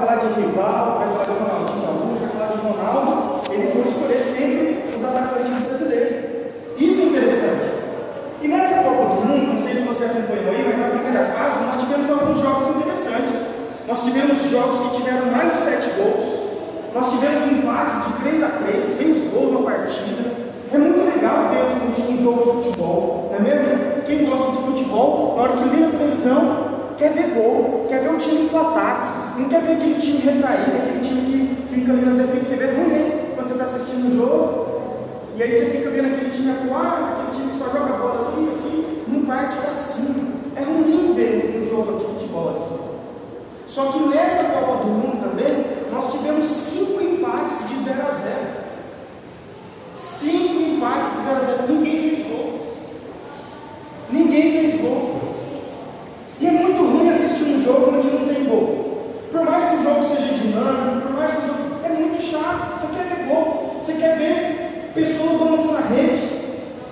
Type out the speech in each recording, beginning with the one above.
falar de rival, vai falar de Ronaldinho Gaúcho, vai falar de Ronaldo, eles vão escolher sempre os atacantes brasileiros. Isso é interessante. E nessa Copa do Mundo, não sei se você acompanhou aí, mas na primeira fase nós tivemos alguns jogos interessantes. Nós tivemos jogos que tiveram mais de 7 gols. Nós tivemos empates de 3 a 3, 6 gols na partida. É muito legal ver um jogo de futebol, não é mesmo? Quem gosta de futebol, na hora que liga a televisão, quer ver gol, quer ver o time do ataque, não quer ver aquele time retraído, aquele time que fica ali na defensiva. É ruim, né? Quando você está assistindo um jogo, e aí você fica vendo aquele time atuar, aquele time que só joga bola ali, aqui, não parte para cima. É ruim ver um jogo de futebol assim. Só que nessa Copa do Mundo também, nós tivemos cinco empates de 0 a 0. Cinco empates de 0 a 0. Ninguém fez gol. Ninguém fez gol. E é muito ruim assistir um jogo onde não tem gol. Por mais que o jogo seja dinâmico, por mais que o jogo. É muito chato. Você quer ver gol. Você quer ver pessoas balançando a rede.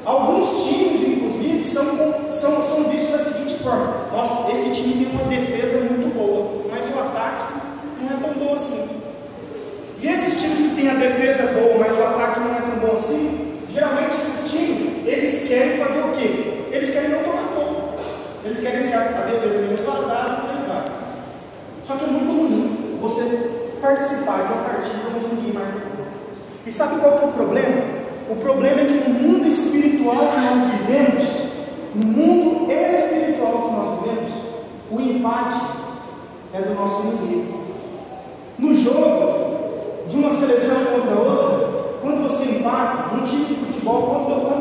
Alguns times, inclusive, são, são, são vistos da seguinte forma: nossa, esse time tem uma defesa muito boa, mas o ataque não é tão bom assim. E esses times que têm a defesa boa, mas o ataque não é tão bom assim, geralmente esses times, eles querem fazer o quê? Eles querem não tomar gol. Eles querem ser a defesa menos vazada, mais vaga. Só que é muito ruim você participar de uma partida onde ninguém marca. E sabe qual que é o problema? O problema é que no mundo espiritual que nós vivemos, no mundo espiritual que nós vivemos, o empate é do nosso inimigo. No jogo de uma seleção contra outra, quando você empata, futebol, quando, quando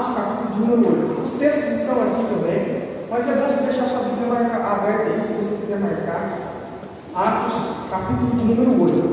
Atos, capítulo de número 8. Os textos estão aqui também, mas é bom você deixar a sua Bíblia aberta aí, se você quiser marcar. Atos, capítulo de número 8.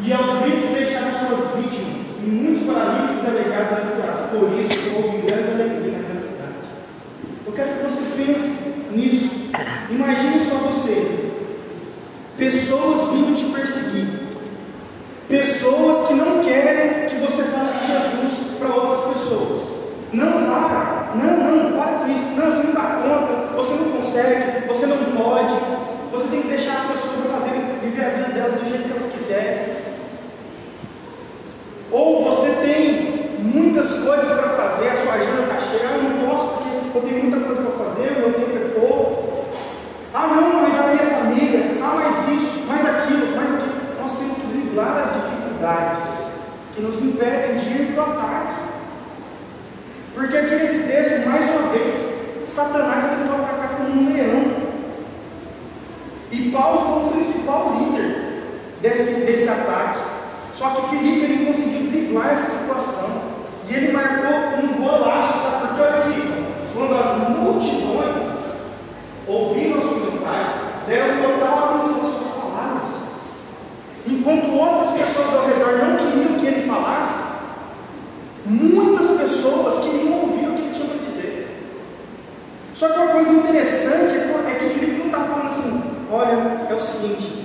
E aos gritos deixaram suas vítimas, e muitos paralíticos aleijados amputados. Por isso houve Só que uma coisa interessante é que Filipe não está falando assim, olha, é o seguinte,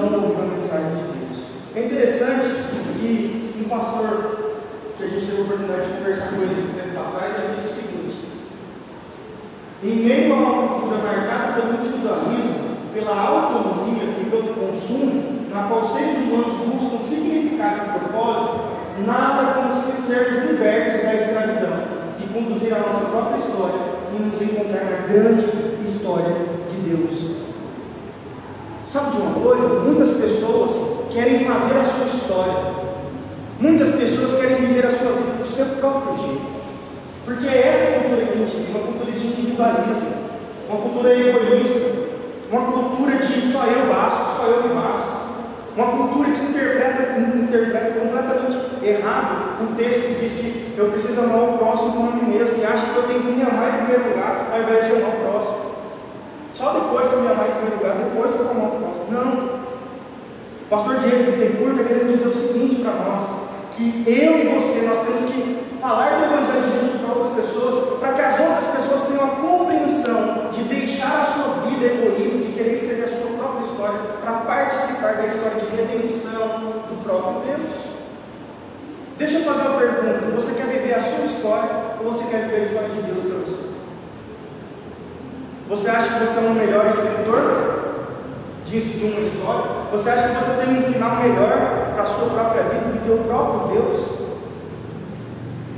multidão ouviu a mensagem de Deus. É interessante que um pastor que a gente teve a oportunidade de conversar com ele esse tempo atrás, ele disse o seguinte: em meio a uma cultura marcada pelo individualismo, pela autonomia e pelo consumo, na qual seres humanos buscam significado e propósito, nada como se sermos libertos da escravidão, de conduzir a nossa própria história e nos encontrar na grande história de Deus. Sabe de uma coisa? Muitas pessoas querem fazer a sua história, Muitas pessoas querem viver a sua vida do seu próprio jeito. Porque é essa cultura que a gente vive, uma cultura de individualismo, uma cultura egoísta, uma cultura de só eu basto, só eu me basto. Uma cultura que interpreta, interpreta completamente errado um texto que diz que eu preciso amar o próximo como a mim mesmo e acha que eu tenho que me amar em primeiro lugar ao invés de amar o próximo. Só depois que eu me amar em primeiro lugar, depois que eu amar o próximo. Não. O pastor Diego Bittencourt está querendo dizer o seguinte para nós que eu e você, nós temos que falar do Evangelho de Jesus para outras pessoas, para que as outras pessoas tenham a compreensão de deixar a sua vida egoísta, de querer escrever a sua própria história, para participar da história de redenção do próprio Deus. Deixa eu fazer uma pergunta: você quer viver a sua história ou você quer viver a história de Deus para você? Você acha que você é um melhor escritor disso de uma história? Você acha que você tem um final melhor para a sua própria vida do que o próprio Deus?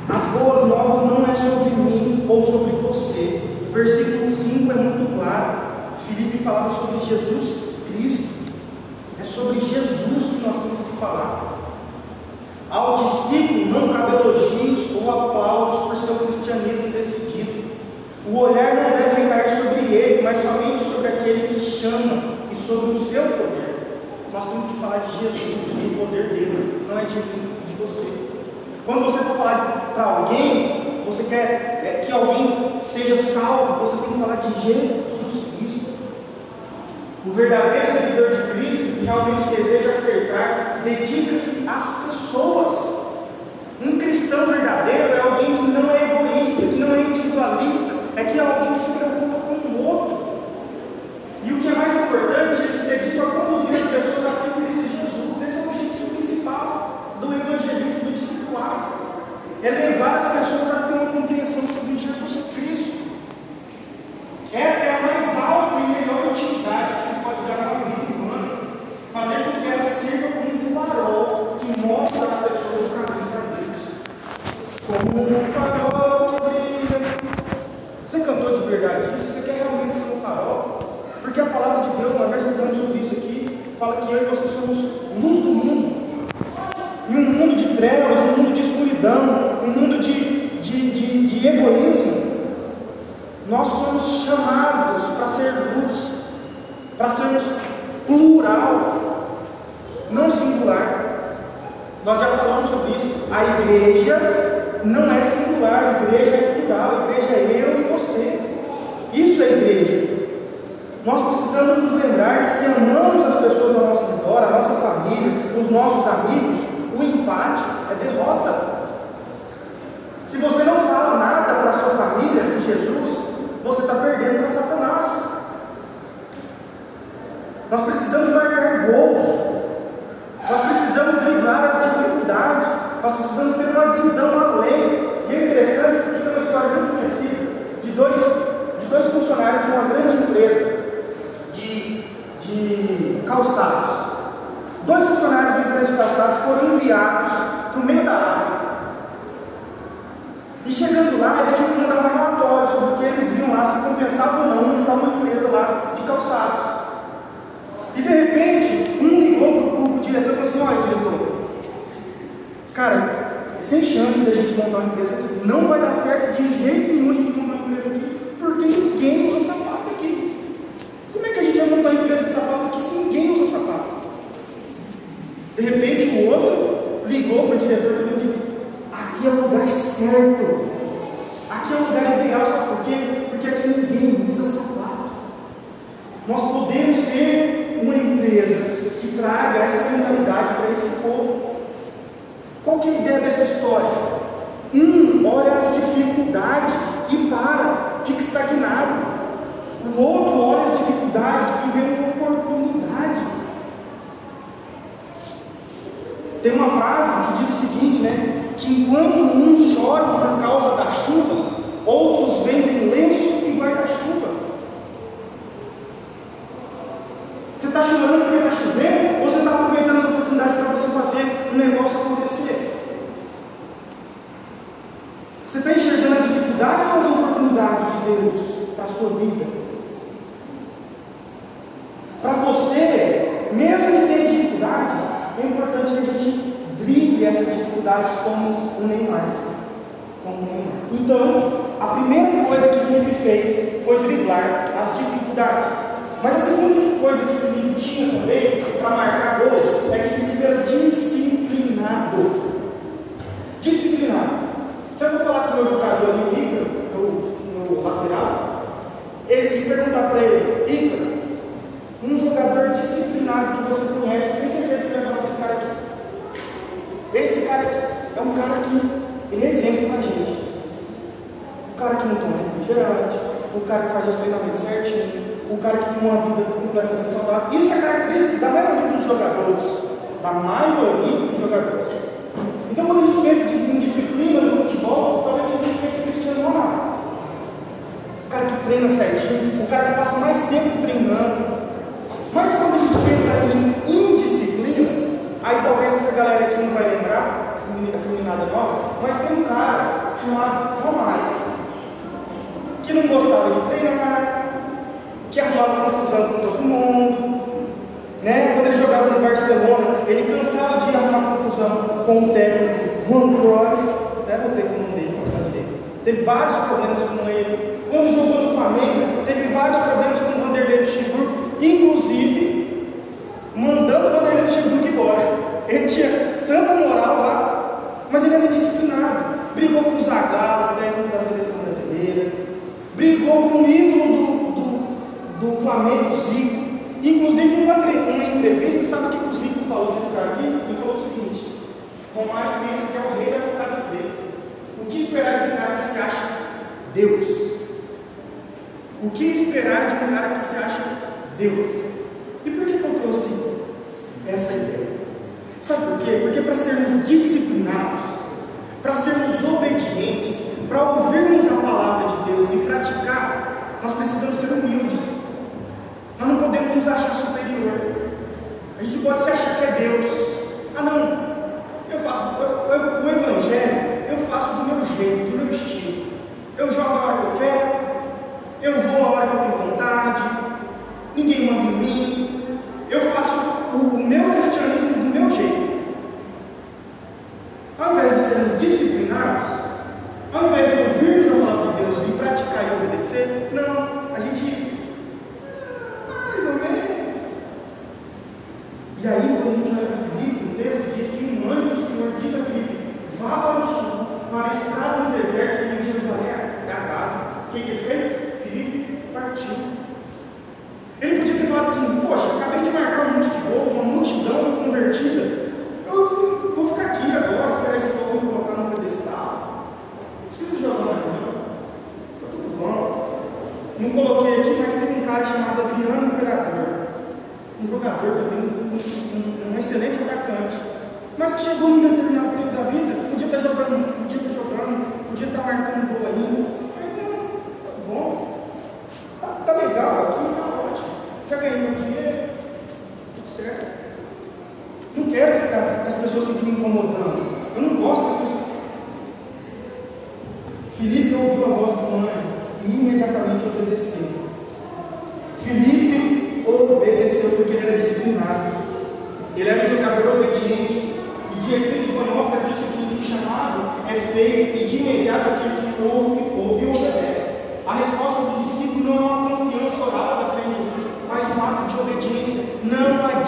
As boas novas não é sobre mim ou sobre você. O versículo 5 é muito claro. Filipe falava sobre Jesus Cristo. É sobre Jesus que nós temos que falar. Ao discípulo não cabe elogios ou aplausos por seu cristianismo decidido. O olhar não deve ele, mas somente sobre aquele que chama e sobre o seu poder. Nós temos que falar de Jesus e o poder dele, não é de mim, de você. Quando você for falar para alguém, você quer é, que alguém seja salvo, você tem que falar de Jesus Cristo. O verdadeiro seguidor de Cristo, que realmente deseja acertar, dedica-se às pessoas. Um cristão verdadeiro é alguém que não é egoísta, que não é individualista, é que é alguém que se preocupa com outro. E o que é mais importante, ele se dedica a conduzir as pessoas à fé em Cristo Jesus. Esse é o objetivo principal do evangelismo, do discipulado. É levar as pessoas a ter uma compreensão sobre Jesus Cristo. Esta é a mais alta e melhor utilidade que se pode dar a uma vida humana. Fazer com que ela sirva como um farol que mostra às pessoas o caminho para Deus. Como um farol que brilha. Você cantou de verdade isso? Você quer realmente ser um farol? Porque a palavra de Deus, nós já estudamos sobre isso aqui, fala que eu e você somos luz do mundo. Em um mundo de trevas, um mundo de escuridão, um mundo de, de, de, de egoísmo, nós somos chamados para ser luz, para sermos plural, não singular. Nós já falamos sobre isso. A igreja não é singular, a igreja é plural, a igreja é eu e você. Isso é igreja. Nós precisamos nos lembrar que se amamos as pessoas ao nosso redor, a nossa família, os nossos amigos, o empate é derrota. Se você não fala nada para a sua família de Jesus, você está perdendo para Satanás. Nós precisamos marcar gols. Nós precisamos driblar as dificuldades. Nós precisamos ter uma visão além. E é interessante porque tem uma história muito conhecida de dois, de dois funcionários de uma grande empresa calçados. Dois funcionários da empresa de calçados foram enviados para o meio da África. E chegando lá, eles tinham que mandar um relatório sobre o que eles viam lá, se compensava ou não montar uma empresa lá de calçados. E de repente, um ligou para o diretor e falou assim: Olha, diretor, cara, sem chance da gente montar uma empresa aqui, não vai dar certo de jeito nenhum a gente montar uma empresa aqui, porque ninguém usa vontade de Deus para a sua vida. Para você, mesmo que tenha dificuldades, é importante que a gente drible essas dificuldades como o Neymar. Como o Neymar. Então, a primeira coisa que Felipe fez foi driblar as dificuldades. Mas a segunda coisa que Felipe tinha também para marcar gols é que Felipe era disse ele cansava de arrumar confusão com o técnico Juan Cruyff, né, até botei com o nome dele. Teve vários problemas com ele. Quando jogou no Flamengo, teve vários problemas com o Vanderlei Luxemburgo, inclusive sermos disciplinados, ao invés de ouvirmos a palavra de Deus e praticar e obedecer, não, a gente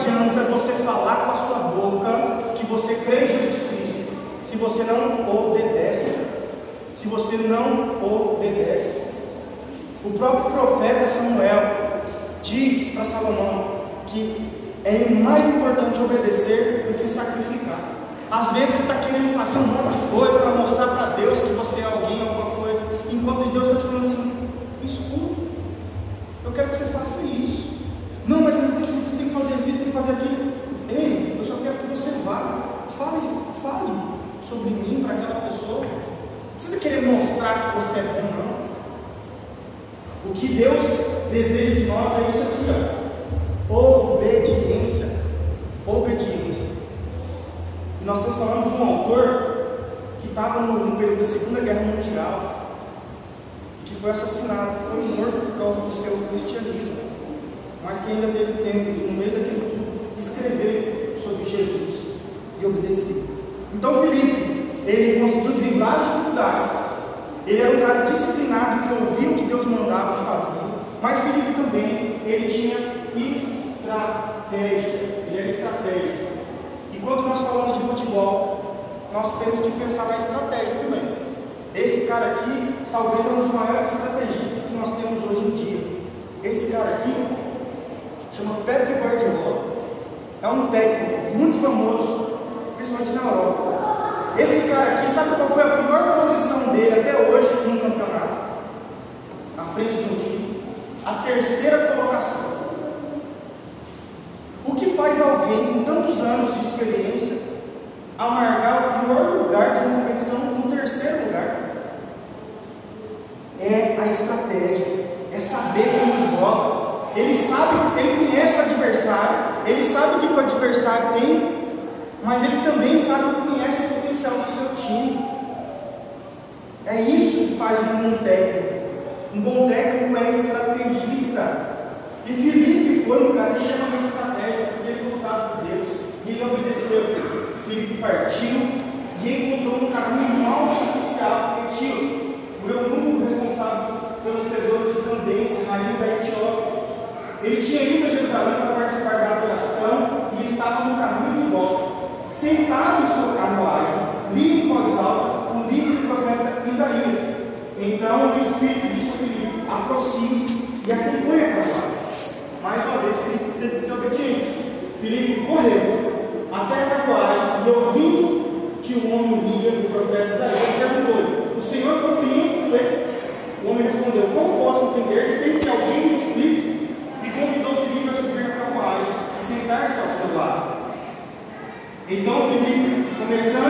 adianta é você falar com a sua boca que você crê em Jesus Cristo, se você não obedece. Se você não obedece. O próprio profeta Samuel diz para Salomão que é mais importante obedecer do que sacrificar. Às vezes você está querendo fazer um monte de coisa para mostrar para Deus que você é alguém, alguma coisa, enquanto Deus está te falando assim: escuta. que você é bom, não. O que Deus deseja de nós é isso nós temos que pensar na estratégia também. Esse cara aqui, talvez é um dos maiores estrategistas que nós temos hoje em dia. Esse cara aqui chama Pepe Guardiola. É um técnico muito famoso, principalmente na Europa. Esse cara aqui, sabe qual foi a pior posição dele até hoje? Então o Espírito disse a Filipe: aproxime-se e acompanhe a cavalo. Mais uma vez, Filipe teve que ser obediente. Filipe correu até a carruagem e, ouvindo que o homem lia o profeta Isaías, perguntou-lhe: O Senhor compreende o que lê? O homem respondeu: Como posso entender sem que alguém me explique? E convidou Filipe a subir na carruagem e sentar-se ao seu lado. Então Filipe, começando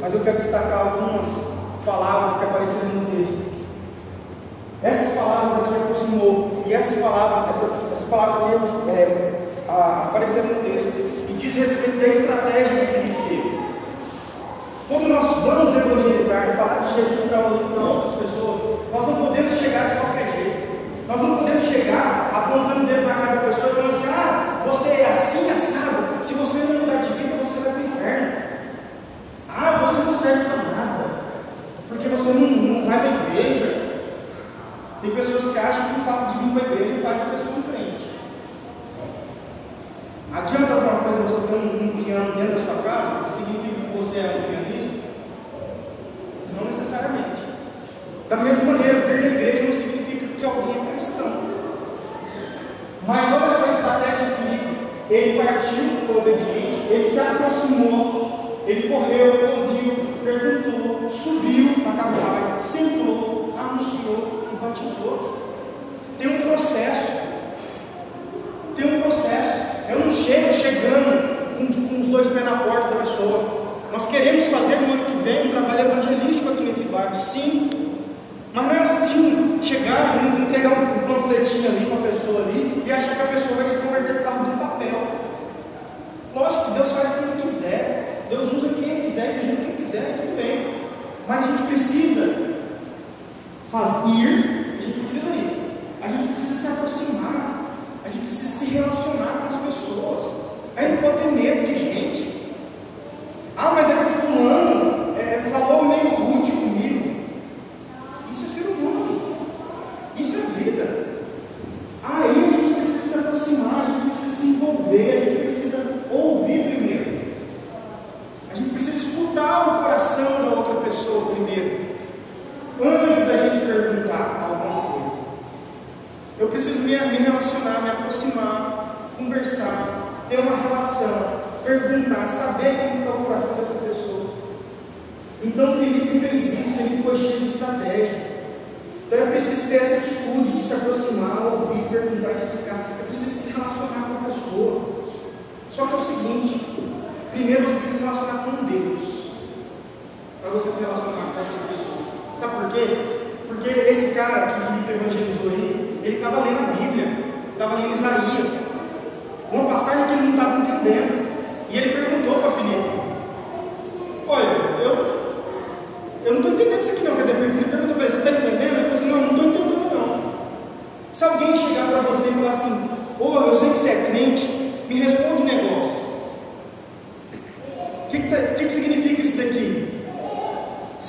mas eu quero destacar algumas palavras que apareceram no texto. Essas palavras aqui aproximou, e essas palavras, essas palavras aqui é, apareceram no texto, e diz respeito à estratégia que Filipe teve. Como nós vamos evangelizar e falar de Jesus para outras pessoas, nós não podemos chegar de qualquer jeito, nós não podemos chegar relacionar com as pessoas. Aí não pode ter medo de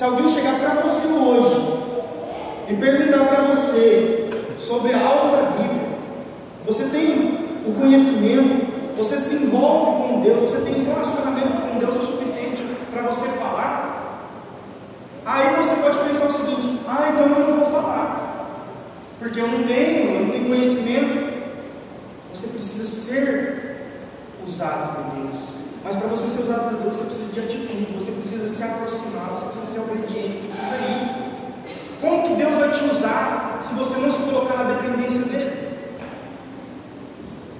Se alguém chegar para você hoje e perguntar para você sobre algo da Bíblia, você tem o conhecimento, você se envolve com Deus, você tem relacionamento com Deus o suficiente para você falar? Aí você pode pensar o seguinte: ah, então eu não vou falar, porque eu não tenho, eu não tenho conhecimento. Você precisa ser usado por Deus, mas para você ser usado por Deus, você precisa de atitude, você precisa se aproximar, você precisa ser obediente, você precisa ir. Como que Deus vai te usar se você não se colocar na dependência dele?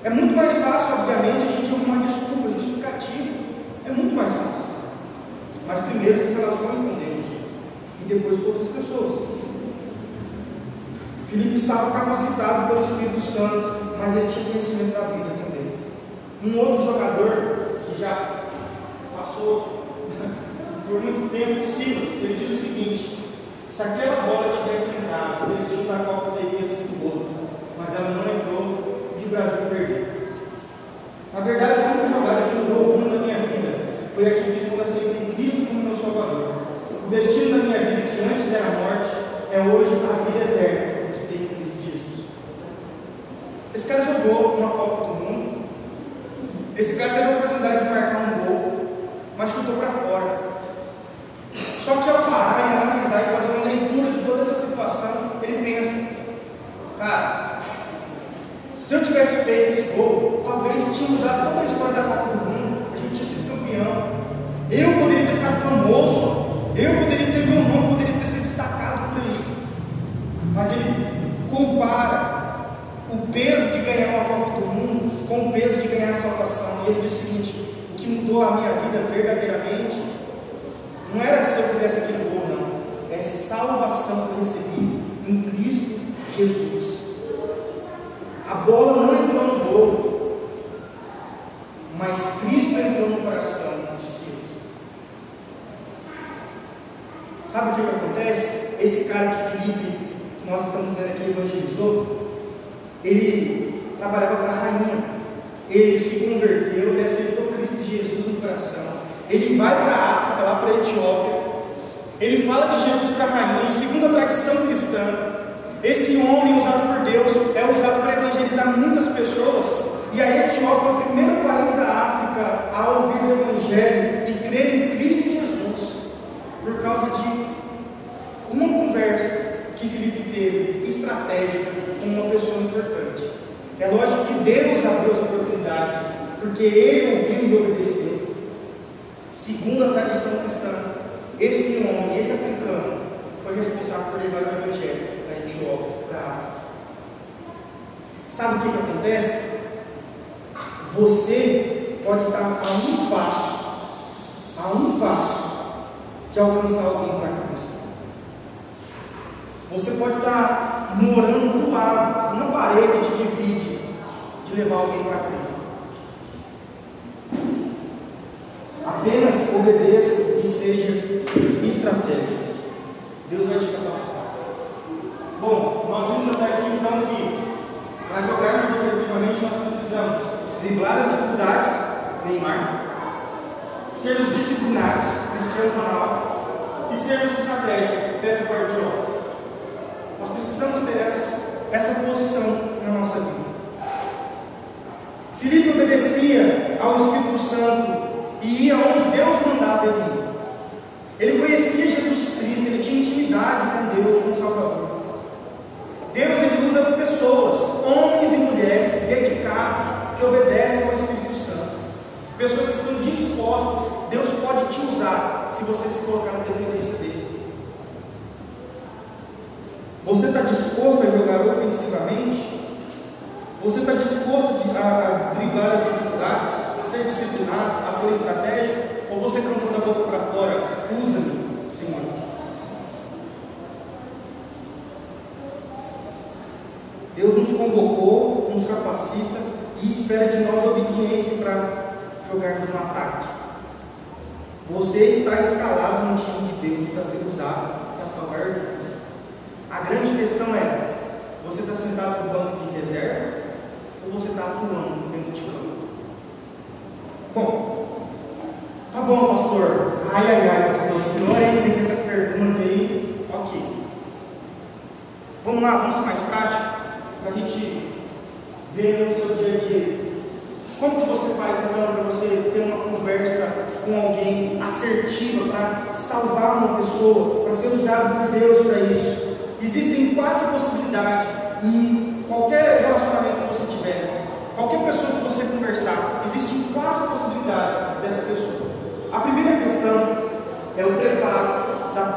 É muito mais fácil, obviamente, a gente arrumar desculpa, justificativa. É muito mais fácil. Mas primeiro se relacione com Deus e depois com outras pessoas. Filipe estava capacitado pelo Espírito Santo, mas ele tinha conhecimento da vida também. Um outro jogador que já passou por muito tempo o Silas, ele diz o seguinte, se aquela bola tivesse entrado, o destino da Copa teria sido outro, mas ela não entrou e o Brasil perdeu. Na verdade, a única jogada que mudou o mundo na minha vida foi a que fiz quando aceitei Cristo como meu Salvador. O destino da minha vida, que antes era morte, é hoje a vida eterna.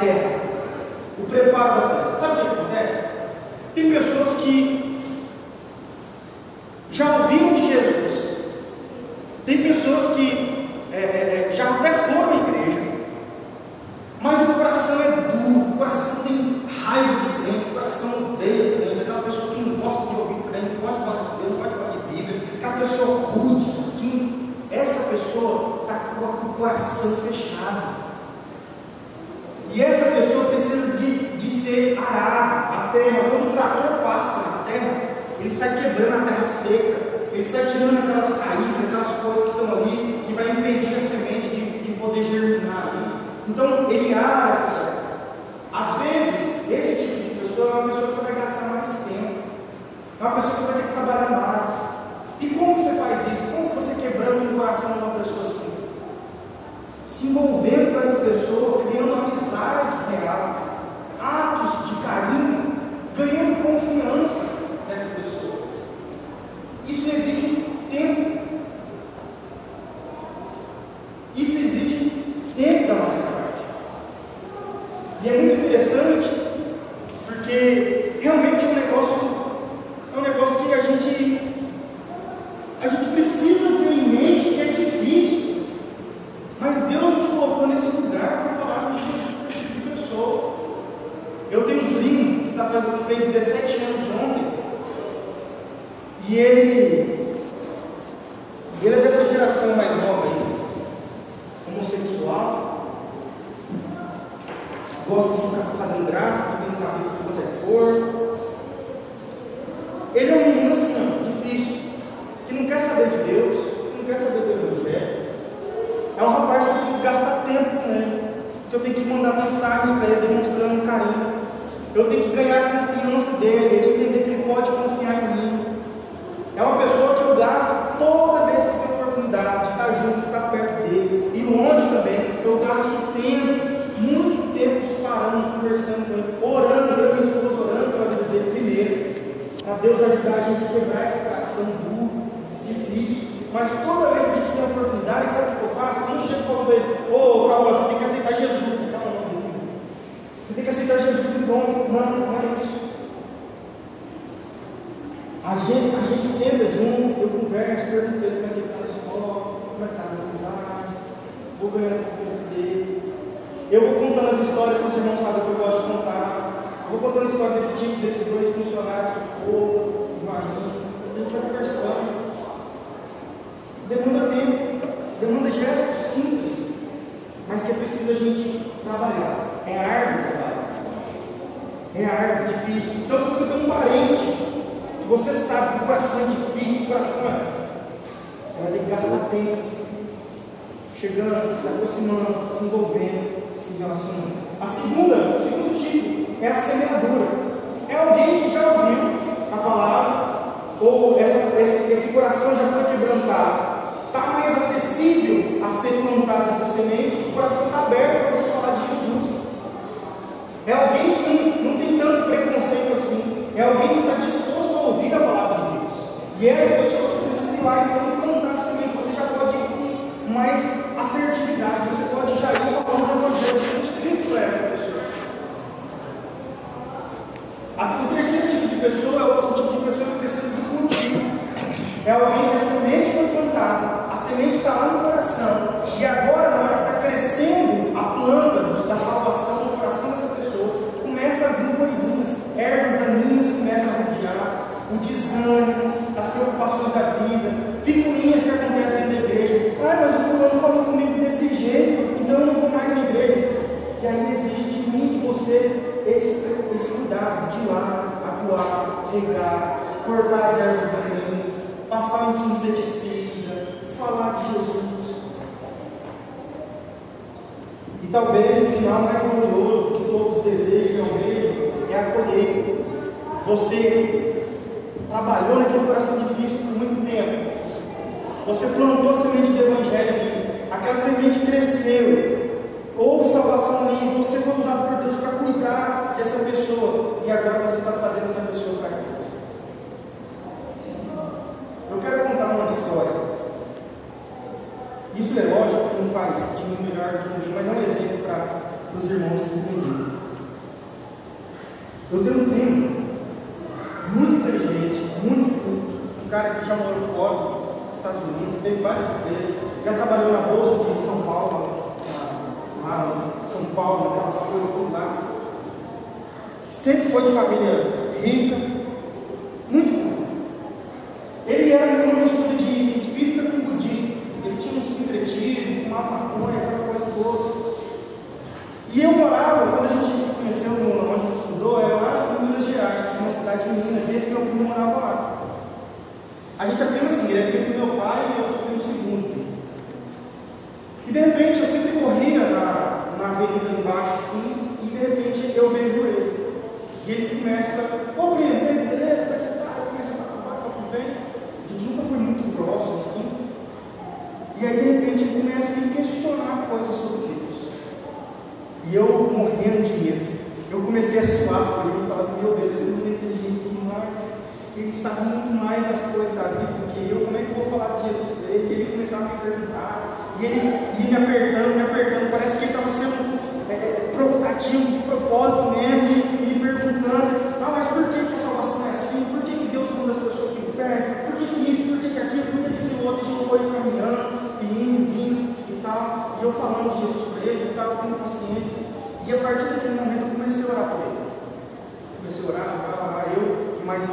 terra. O preparo da terra. Sabe o que acontece? Tem pessoas E é muito interessante, porque realmente é um negócio A gente senta junto, eu converso, pergunto para ele como é que ele está na escola, como é que está na amizade, vou ganhando a confiança dele. Eu vou contando as histórias que os irmãos sabem que eu gosto de contar. Eu vou contando a história desse tipo, desses dois funcionários que foram, varinho. A gente vai conversando. Demanda tempo, demanda gestos simples, mas que é preciso a gente trabalhar. É árduo trabalho. É árduo, difícil. Então, se você tem um parente você sabe que o coração é difícil, o coração é. Vai ter que gastar tempo chegando, se aproximando, se envolvendo, se relacionando. A segunda, o segundo tipo é a semeadura. É alguém que já ouviu a palavra, ou essa, esse, esse coração já foi quebrantado, está mais acessível a ser plantada essa semente, o coração está aberto para você falar de Jesus. É alguém que não, não tem tanto preconceito assim, é alguém que está disposto a ouvir a palavra de Deus. E essa pessoa você precisa ir lá e plantar a semente, você já pode ir com mais assertividade, você pode já ir falando do Evangelho de Jesus Cristo para essa pessoa. O terceiro tipo de pessoa é o tipo de pessoa que precisa do cultivo. É alguém que a semente foi plantada, a semente está lá no coração, e agora, na hora que está crescendo a planta da salvação no coração dessa pessoa, começa a vir coisinhas, ervas daninhas começam a rodear, o desânimo, as preocupações da vida, picuinhas que acontecem dentro da igreja. Ah, mas o fulano falou comigo desse jeito, então eu não vou mais na igreja. E aí exige de mim, de você, esse, esse cuidado de ir lá, acuar, regar, cortar as ervas daninhas, passar um inseticida, falar de Jesus. E talvez o final mais glorioso que todos desejam almejam é a colheita. Você trabalhou naquele coração difícil por muito tempo. Você plantou a semente do Evangelho ali. Aquela semente cresceu. Houve salvação ali. Você foi usado por Deus para cuidar dessa pessoa. E agora você está trazendo essa pessoa para Cristo. Eu quero contar uma história. Isso é lógico que não faz de mim melhor do que ninguém, mas é um exemplo para os irmãos se entenderem. Eu tenho um primo muito inteligente, muito culto, um cara que já morou fora Estados Unidos, teve várias empresas, já trabalhou na Bolsa de São Paulo, lá em São Paulo, naquelas coisas tudo lá. Sempre foi de família rica, muito culto. Ele era uma mistura de espírita com budista. Ele tinha um sincretismo, fumava maconha, aquela coisa toda. E eu morava, quando a gente se conheceu onde a gente estudou, era lá em Minas Gerais, uma cidade de Minas, e esse meu primo morava lá. A gente é primo assim, ele é primo do meu pai e eu sou primo segundo. E de repente eu sempre corria na, na avenida embaixo assim, e de repente eu vejo ele. E ele começa, ô primo, beleza, como é que você está? Começa a falar, papo vem. A gente nunca foi muito próximo assim. E aí de repente ele começa a me questionar coisas sobre Deus. E eu morrendo de medo. Eu comecei a suar por ele e falar assim, meu Deus, esse menino é inteligente demais. Ele sabe muito mais das coisas da vida do que eu. Como é que eu vou falar de Jesus para ele? E ele começava a me perguntar. E ele ia me apertando, me apertando. Parece que ele estava sendo é, provocativo, de propósito mesmo, e, e perguntando, ah, mas por que, que a salvação é assim? Por que, que Deus manda as pessoas para o inferno? Por que, que isso? Por que, que aquilo? Por que, que aquilo outro? A gente foi caminhando, e indo, vindo e tal. E eu falando de Jesus para ele e tal, tendo paciência. E a partir daquele momento eu comecei a orar por ele. Comecei a orar, orar, orar. Eu e mais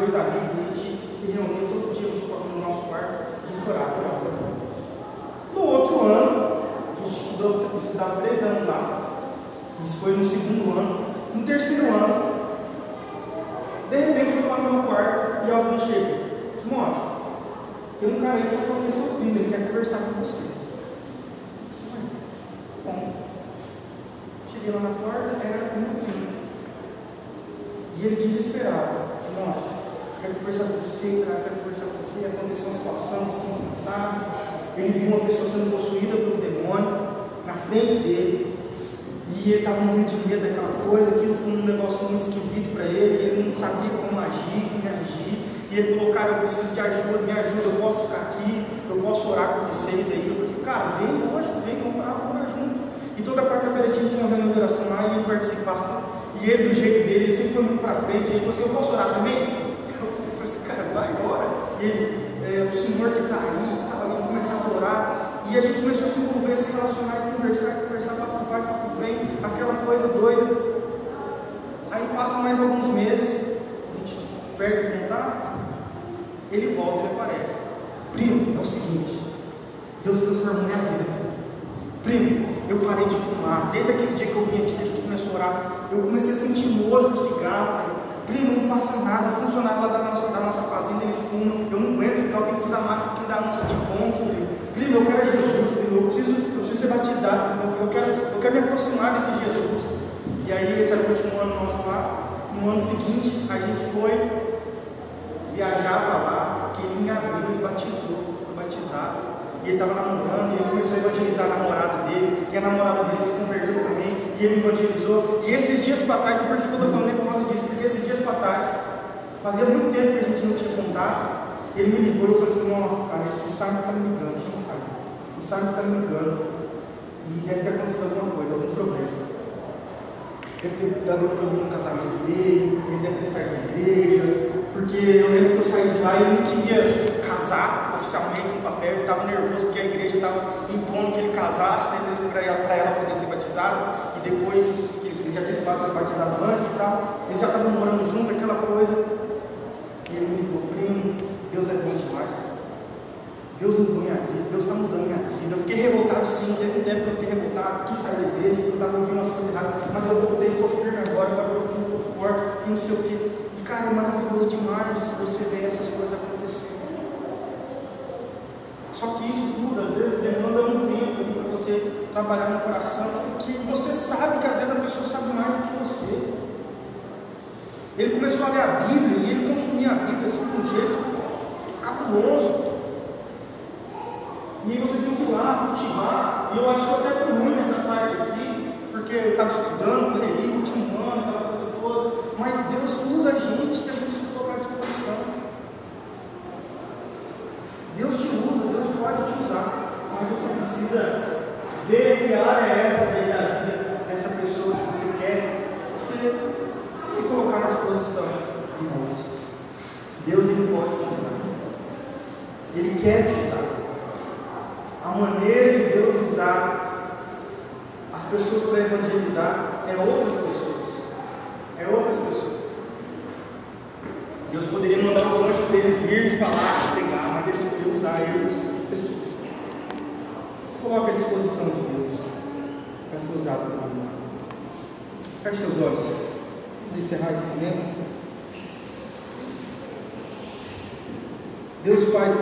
amigos, a gente se reunia todo dia no nosso quarto, a gente orava, orava. No outro ano, a gente estudou, estudava três anos lá. Isso foi no segundo ano. No terceiro ano, de repente eu lá no meu quarto e alguém chega. Timóteo, tem um cara aí que está falando que é seu primo, ele quer conversar com você. Bom, cheguei lá na porta, era meu primo. E ele desesperado, Timóteo, quero conversar com você, cara, quero conversar com você, aconteceu uma situação assim, sensata. Ele viu uma pessoa sendo possuída pelo demônio na frente dele. E ele estava morrendo de medo daquela coisa, aquilo foi um negócio muito esquisito para ele, ele não sabia como agir, como reagir. E ele falou, cara, eu preciso de ajuda, me ajuda, eu posso ficar aqui, eu posso orar com vocês aí. Eu falei assim, cara, vem, lógico, vem, vamos orar, vamos orar junto. E toda quarta-feira tinha uma reunião de oração lá e eu participava. E ele, do jeito dele, ele sempre foi muito para frente. Ele falou assim: Eu posso orar também? É, o Senhor que está aí, estava ali, começava a orar. E a gente começou a se envolver, se relacionar, conversar, conversar, papo vai, papo vem, aquela coisa doida. Aí passa mais alguns meses, a gente perde o contato, ele volta e aparece. Primo, é o seguinte, Deus transformou minha vida. Primo, eu parei de fumar. Desde aquele dia que eu vim aqui, que a gente começou a orar, eu comecei a sentir nojo do cigarro. Primo, não passa nada. O funcionário lá da nossa, da nossa fazenda, ele fuma. Eu não aguento que usar máscara porque dá ânsia de ronco. Primo, eu quero Jesus, primo. Eu preciso, eu preciso ser batizado, primo. Eu quero, eu quero me aproximar desse Jesus. E aí, esse era o último ano nosso lá. No ano seguinte, a gente foi viajar para lá, porque ele em abril ele batizou, foi batizado. E ele estava namorando, e ele começou a evangelizar a namorada dele, e a namorada dele se converteu também, e ele evangelizou. E esses dias para trás, e por que eu estou falando é por causa disso? Esses dias para trás, fazia muito tempo que a gente não tinha contato, ele me ligou e eu falei assim, nossa, cara, o Simon está me ligando, chama o Simon. O Simon está me ligando, e deve ter acontecido alguma coisa, algum problema. Deve ter dado problema no casamento dele, ele deve ter saído da igreja, porque eu lembro que eu saí de lá e eu não queria casar oficialmente no papel, eu estava nervoso porque a igreja estava impondo que ele casasse né, para ela, poder ser batizada, e depois, já tinha sido batizado antes e tal, eles já estavam morando junto, aquela coisa. E ele me ligou, primo, Deus é bom demais. Deus mudou minha vida, Deus está mudando minha vida. Eu fiquei revoltado sim, teve um tempo que eu fiquei revoltado, quis sair da igreja, eu estava ouvindo umas coisas erradas, mas eu voltei, estou firme agora, agora eu firme, estou forte, e não sei o quê. E cara, é maravilhoso demais você ver essas coisas acontecer. Só que isso tudo às vezes demanda um tempo para você trabalhar no coração, que você sabe que às vezes a pessoa sabe mais do que você. Ele começou a ler a Bíblia e ele consumia a Bíblia assim de um jeito cabuloso. E aí você tem que ir lá cultivar. E eu acho que eu até fui ruim nessa parte aqui, porque eu estava estudando, correria, último ano, aquela coisa toda. Mas Deus usa a gente se a gente se colocar à disposição. Deus te usa, Deus pode te usar. Mas você precisa ver que área é essa daí da vida dessa pessoa que você quer você se colocar à disposição de Deus. Deus ele pode te usar. Ele quer te usar. A maneira de Deus usar as pessoas para evangelizar é outras pessoas. É outras pessoas. Deus poderia mandar os anjos dele vir falar, pregar, mas ele escolheu usar e. Se coloque à disposição de Deus para ser usado por ele. Feche seus olhos. Vamos encerrar esse momento. Deus Pai,